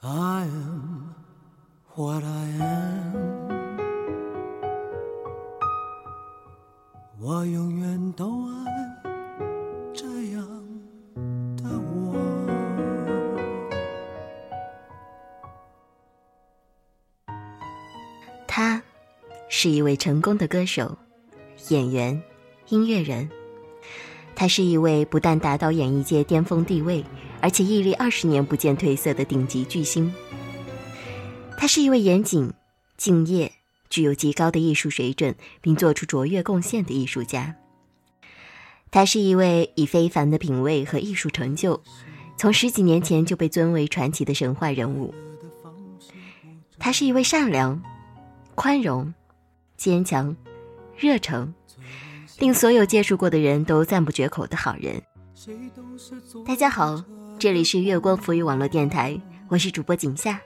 I am what I am。我永远都爱这样的我。他是一位成功的歌手、演员、音乐人。他是一位不但达到演艺界巅峰地位，而且屹立二十年不见褪色的顶级巨星。他是一位严谨、敬业、具有极高的艺术水准，并做出卓越贡献的艺术家。他是一位以非凡的品味和艺术成就，从十几年前就被尊为传奇的神话人物。他是一位善良、宽容、坚强、热诚。令所有接触过的人都赞不绝口的好人。大家好，这里是月光浮语网络电台，我是主播景夏。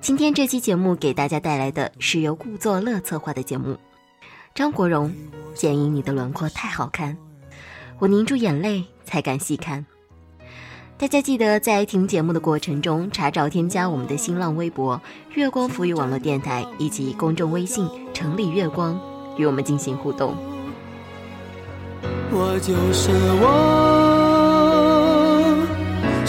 今天这期节目给大家带来的是由顾作乐策划的节目。张国荣，剪影你的轮廓太好看，我凝住眼泪才敢细看。大家记得在听节目的过程中查找添加我们的新浪微博“月光浮语网络电台”以及公众微信“城里月光”，与我们进行互动。我就是我，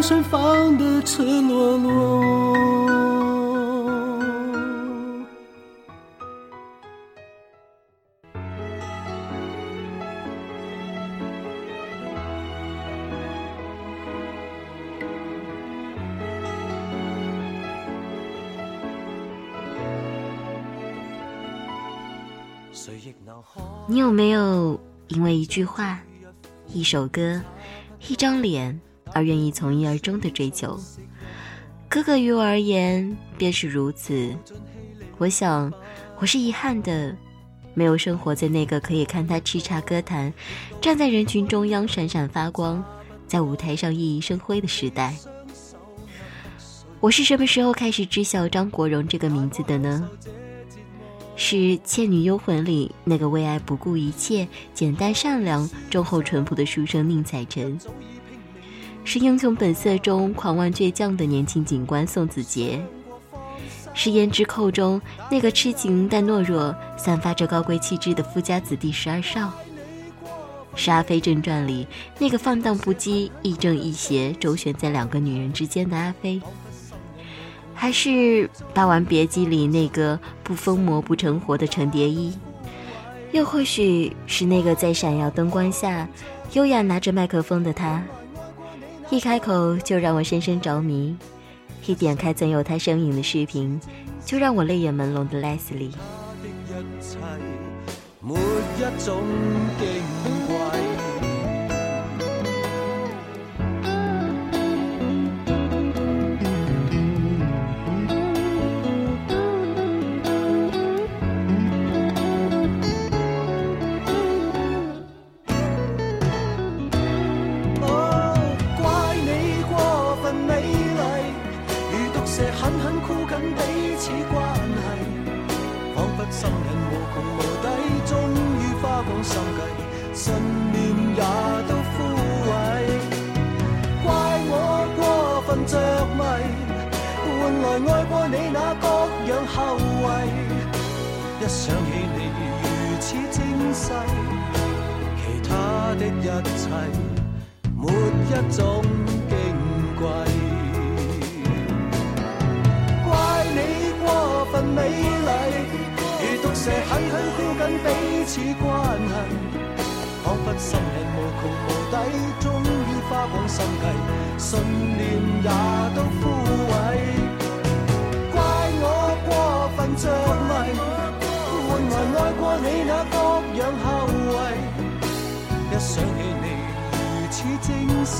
一样盛放的赤裸裸。你有没有因为一句话？一首歌，一张脸，而愿意从一而终的追求。哥哥于我而言便是如此。我想，我是遗憾的，没有生活在那个可以看他叱咤歌坛，站在人群中央闪闪发光，在舞台上熠熠生辉的时代。我是什么时候开始知晓张国荣这个名字的呢？是《倩女幽魂》里那个为爱不顾一切、简单善良、忠厚淳朴的书生宁采臣，是《英雄本色》中狂妄倔强的年轻警官宋子杰，是《胭脂扣》中那个痴情但懦弱、散发着高贵气质的富家子弟十二少，是《阿飞正传》里那个放荡不羁、亦正亦邪、周旋在两个女人之间的阿飞。还是《霸王别姬》里那个不疯魔不成活的程蝶衣，又或许是那个在闪耀灯光下优雅拿着麦克风的他，一开口就让我深深着迷，一点开曾有他身影的视频就让我泪眼朦胧的 Leslie。心计信念也都枯萎，怪我过分着迷，换来爱过你那各样后遗。一想起你如此精细，其他的一切没一种矜贵，怪你过分美丽。蛇狠狠箍紧彼此关系，仿佛心人无穷无底，终于花光心计，信念也都枯萎。怪我过分着迷。换来爱过你那各样后遗，一想起你如此精细，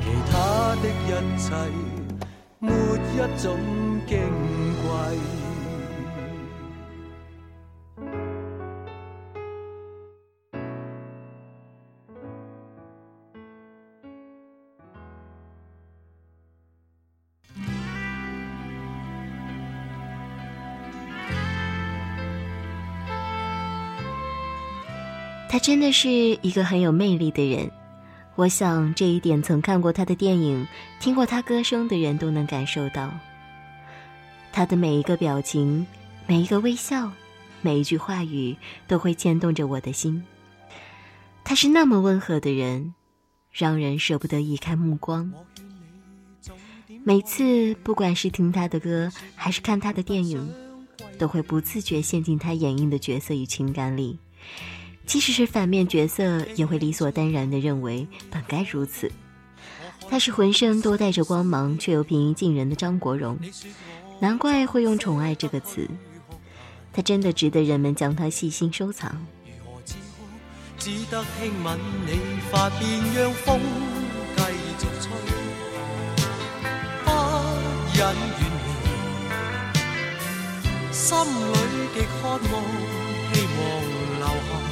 其他。的一切，没一种矜贵。他真的是一个很有魅力的人，我想这一点曾看过他的电影、听过他歌声的人都能感受到。他的每一个表情、每一个微笑、每一句话语，都会牵动着我的心。他是那么温和的人，让人舍不得移开目光。每次不管是听他的歌，还是看他的电影，都会不自觉陷进他演绎的角色与情感里。即使是反面角色，也会理所当然地认为本该如此。他是浑身都带着光芒却又平易近人的张国荣，难怪会用“宠爱”这个词。他真的值得人们将他细心收藏。只得轻吻你发边，让风继续吹，不忍远离，心里极渴望，希望留下。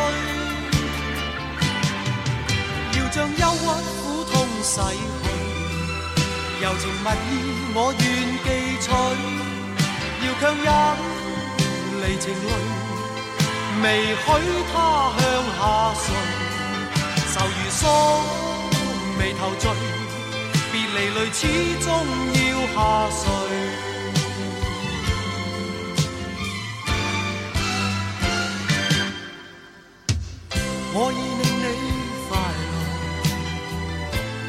洗去，柔情蜜意我愿记取。要强忍离情泪，未许他向下垂。愁如锁，眉头聚，别离泪始终要下垂。我已。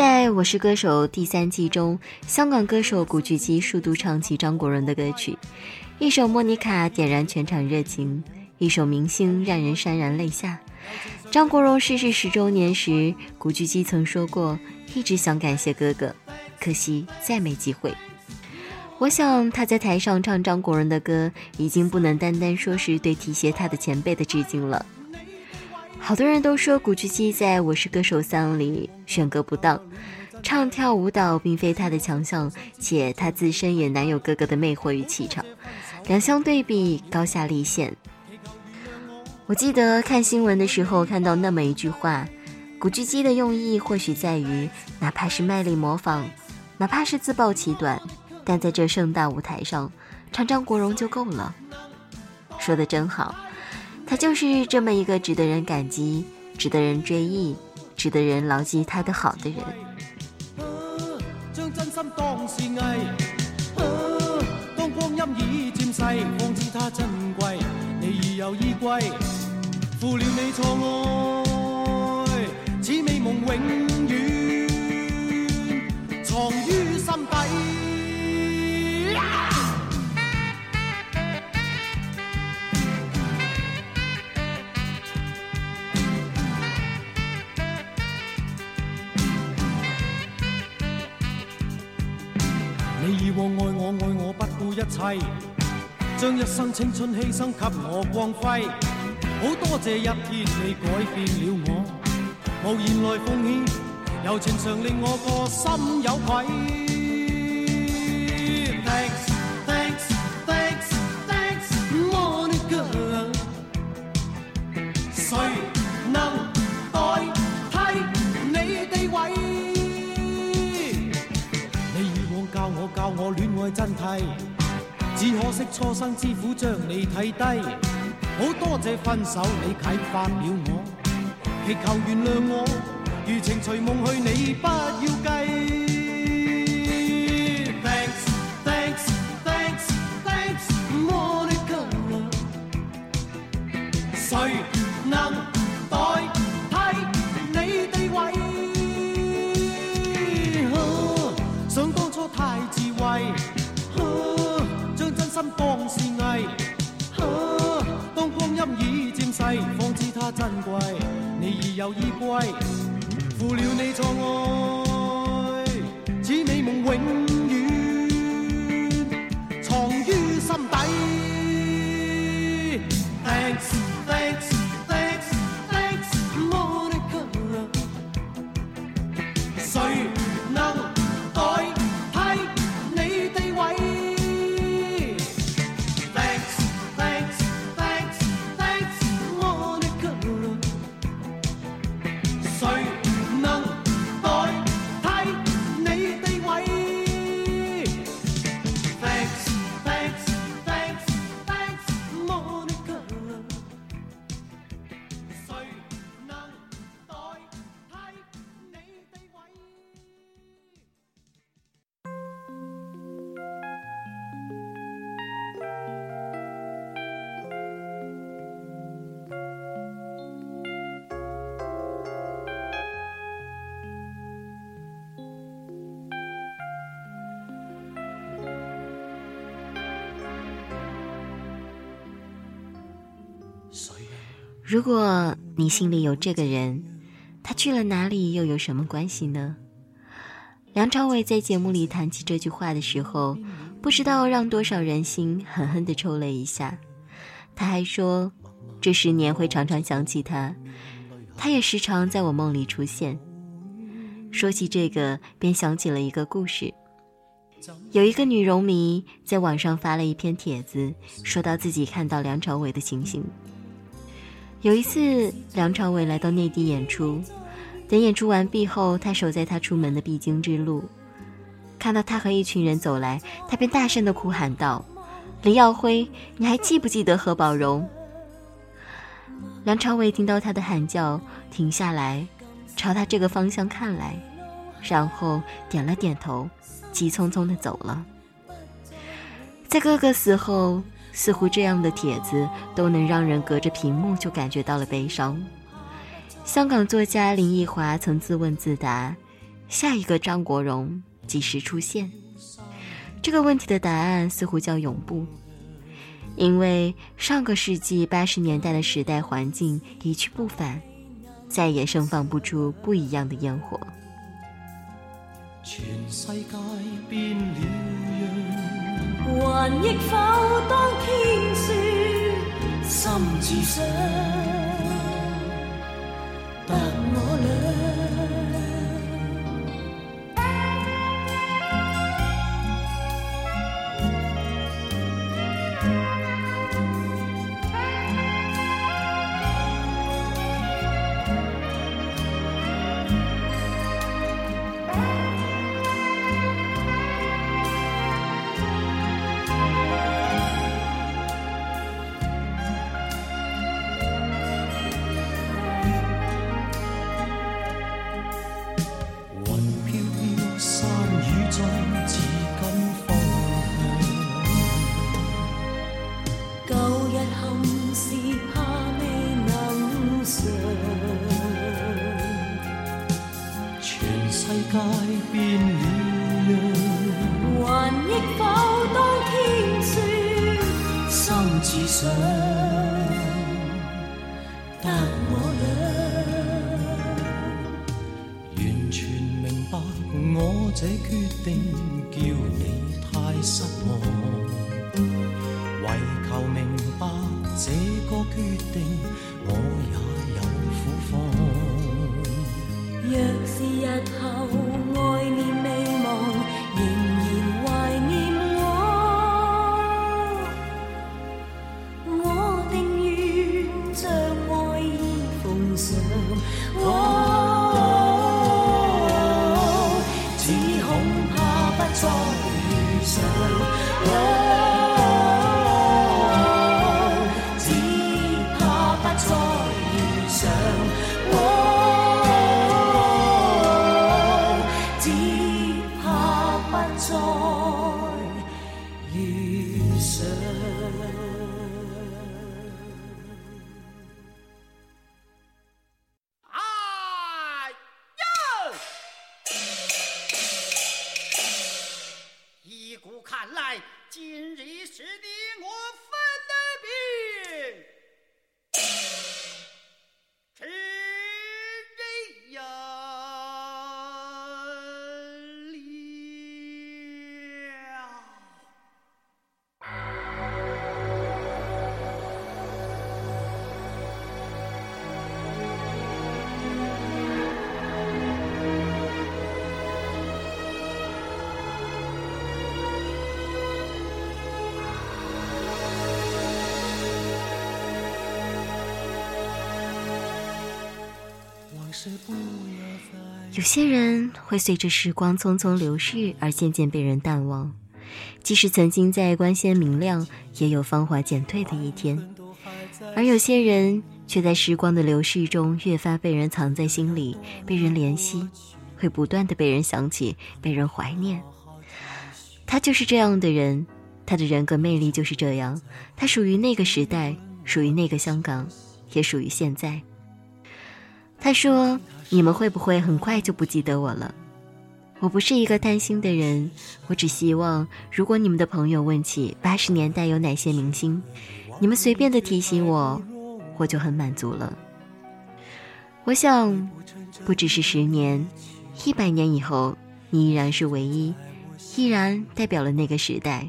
在我是歌手第三季中，香港歌手古巨基数度唱起张国荣的歌曲，一首《莫妮卡》点燃全场热情，一首《明星》让人潸然泪下。张国荣逝世十周年时，古巨基曾说过，一直想感谢哥哥，可惜再没机会。我想他在台上唱张国荣的歌，已经不能单单说是对提携他的前辈的致敬了。好多人都说古巨基在我是歌手三里选歌不当，唱跳舞蹈并非他的强项，且他自身也难有哥哥的魅惑与气场，两相对比高下立现。我记得看新闻的时候看到那么一句话，古巨基的用意或许在于，哪怕是卖力模仿，哪怕是自暴其短，但在这盛大舞台上唱张国荣就够了。说的真好。他就是这么一个值得人感激、值得人追忆、值得人牢记他的好的人。将真心当是艺，当光阴已渐逝，方知它珍贵。你已有衣归，负了你错爱，一切，将一生青春牺牲给我光辉。好多谢一天你改变了我，无言来奉献，柔情常令我个心有愧。Thanks, thanks, thanks, thanks, Monica。谁能代替你地位？你以往教我教我恋爱真谛。只可惜初生之虎將你睇低，好多謝分手你啟發了我，祈求原諒我，如情隨夢去你不要計。Thanks thanks thanks thanks Monica，誰能心當是艺，啊当光阴已渐逝，方知它珍贵。你已有依归，负了你错爱，如果你心里有这个人，他去了哪里又有什么关系呢？梁朝伟在节目里谈起这句话的时候，不知道让多少人心狠狠地抽了一下。他还说，这十年会常常想起他，他也时常在我梦里出现。说起这个，便想起了一个故事。有一个女容迷在网上发了一篇帖子，说到自己看到梁朝伟的情形。有一次，梁朝伟来到内地演出，等演出完毕后，他守在他出门的必经之路，看到他和一群人走来，他便大声的哭喊道：“林耀辉，你还记不记得何宝荣？”梁朝伟听到他的喊叫，停下来，朝他这个方向看来，然后点了点头，急匆匆的走了。在哥哥死后。似乎这样的帖子都能让人隔着屏幕就感觉到了悲伤。香港作家林奕华曾自问自答：下一个张国荣几时出现？这个问题的答案似乎叫永不，因为上个世纪八十年代的时代环境一去不返，再也盛放不出不一样的烟火。全世界变了樣。還憶否当心自想得我要你太失望。有些人会随着时光匆匆流逝而渐渐被人淡忘，即使曾经在光鲜明亮，也有芳华减退的一天；而有些人却在时光的流逝中越发被人藏在心里，被人怜惜，会不断的被人想起，被人怀念。他就是这样的人，他的人格魅力就是这样，他属于那个时代，属于那个香港，也属于现在。他说。你们会不会很快就不记得我了？我不是一个贪心的人，我只希望，如果你们的朋友问起八十年代有哪些明星，你们随便的提醒我，我就很满足了。我想，不只是十年，一百年以后，你依然是唯一，依然代表了那个时代，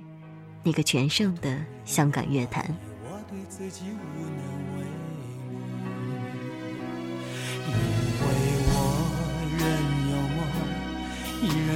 那个全盛的香港乐坛。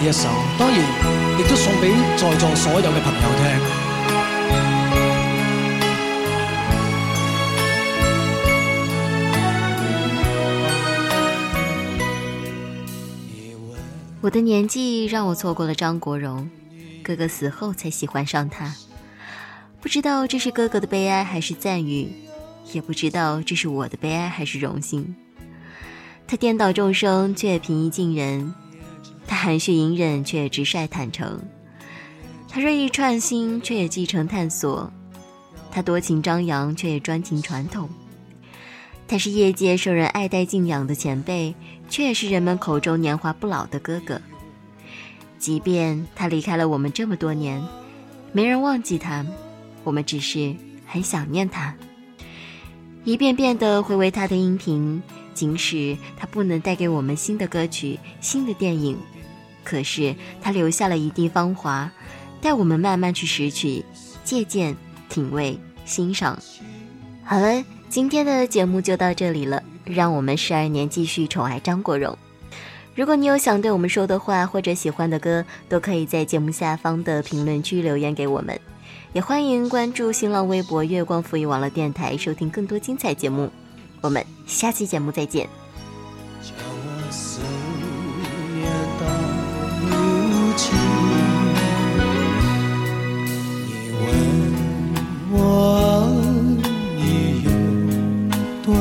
呢一首，當然亦都送俾在座所有嘅朋友聽。我的年纪让我错过了张国荣，哥哥死后才喜欢上他。不知道这是哥哥的悲哀还是赞誉，也不知道这是我的悲哀还是荣幸。他颠倒众生，却平易近人；他含蓄隐忍，却直率坦诚；他锐意创新，却也继承探索；他多情张扬，却也专情传统。他是业界受人爱戴敬仰的前辈，却也是人们口中年华不老的哥哥。即便他离开了我们这么多年，没人忘记他，我们只是很想念他，一遍遍地回味他的音频。即使他不能带给我们新的歌曲、新的电影，可是他留下了一地芳华，带我们慢慢去拾取、借鉴、品味、欣赏。好了，今天的节目就到这里了，让我们十二年继续宠爱张国荣。如果你有想对我们说的话或者喜欢的歌，都可以在节目下方的评论区留言给我们，也欢迎关注新浪微博“月光赋予网络电台”，收听更多精彩节目。我们下期节目再见。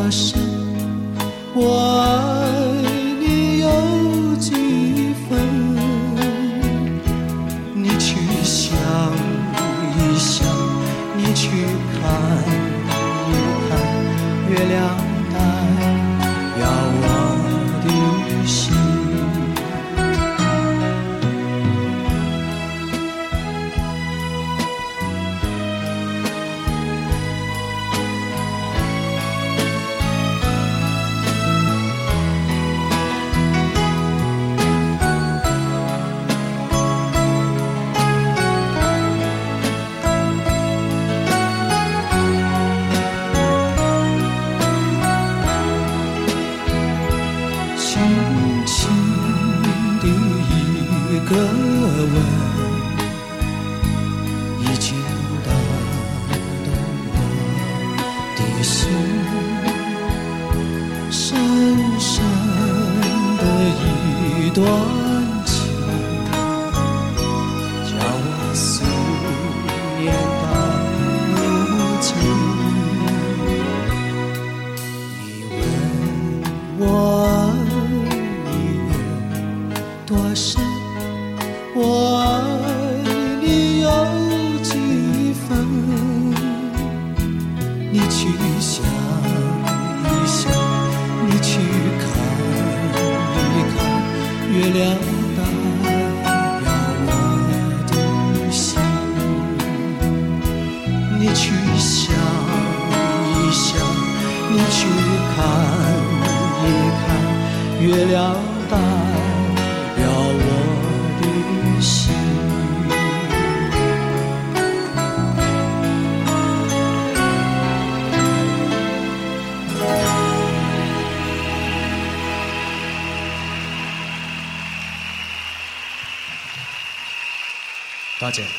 深，我爱你有几分，你去想一想，你去看一看月亮。我。多謝。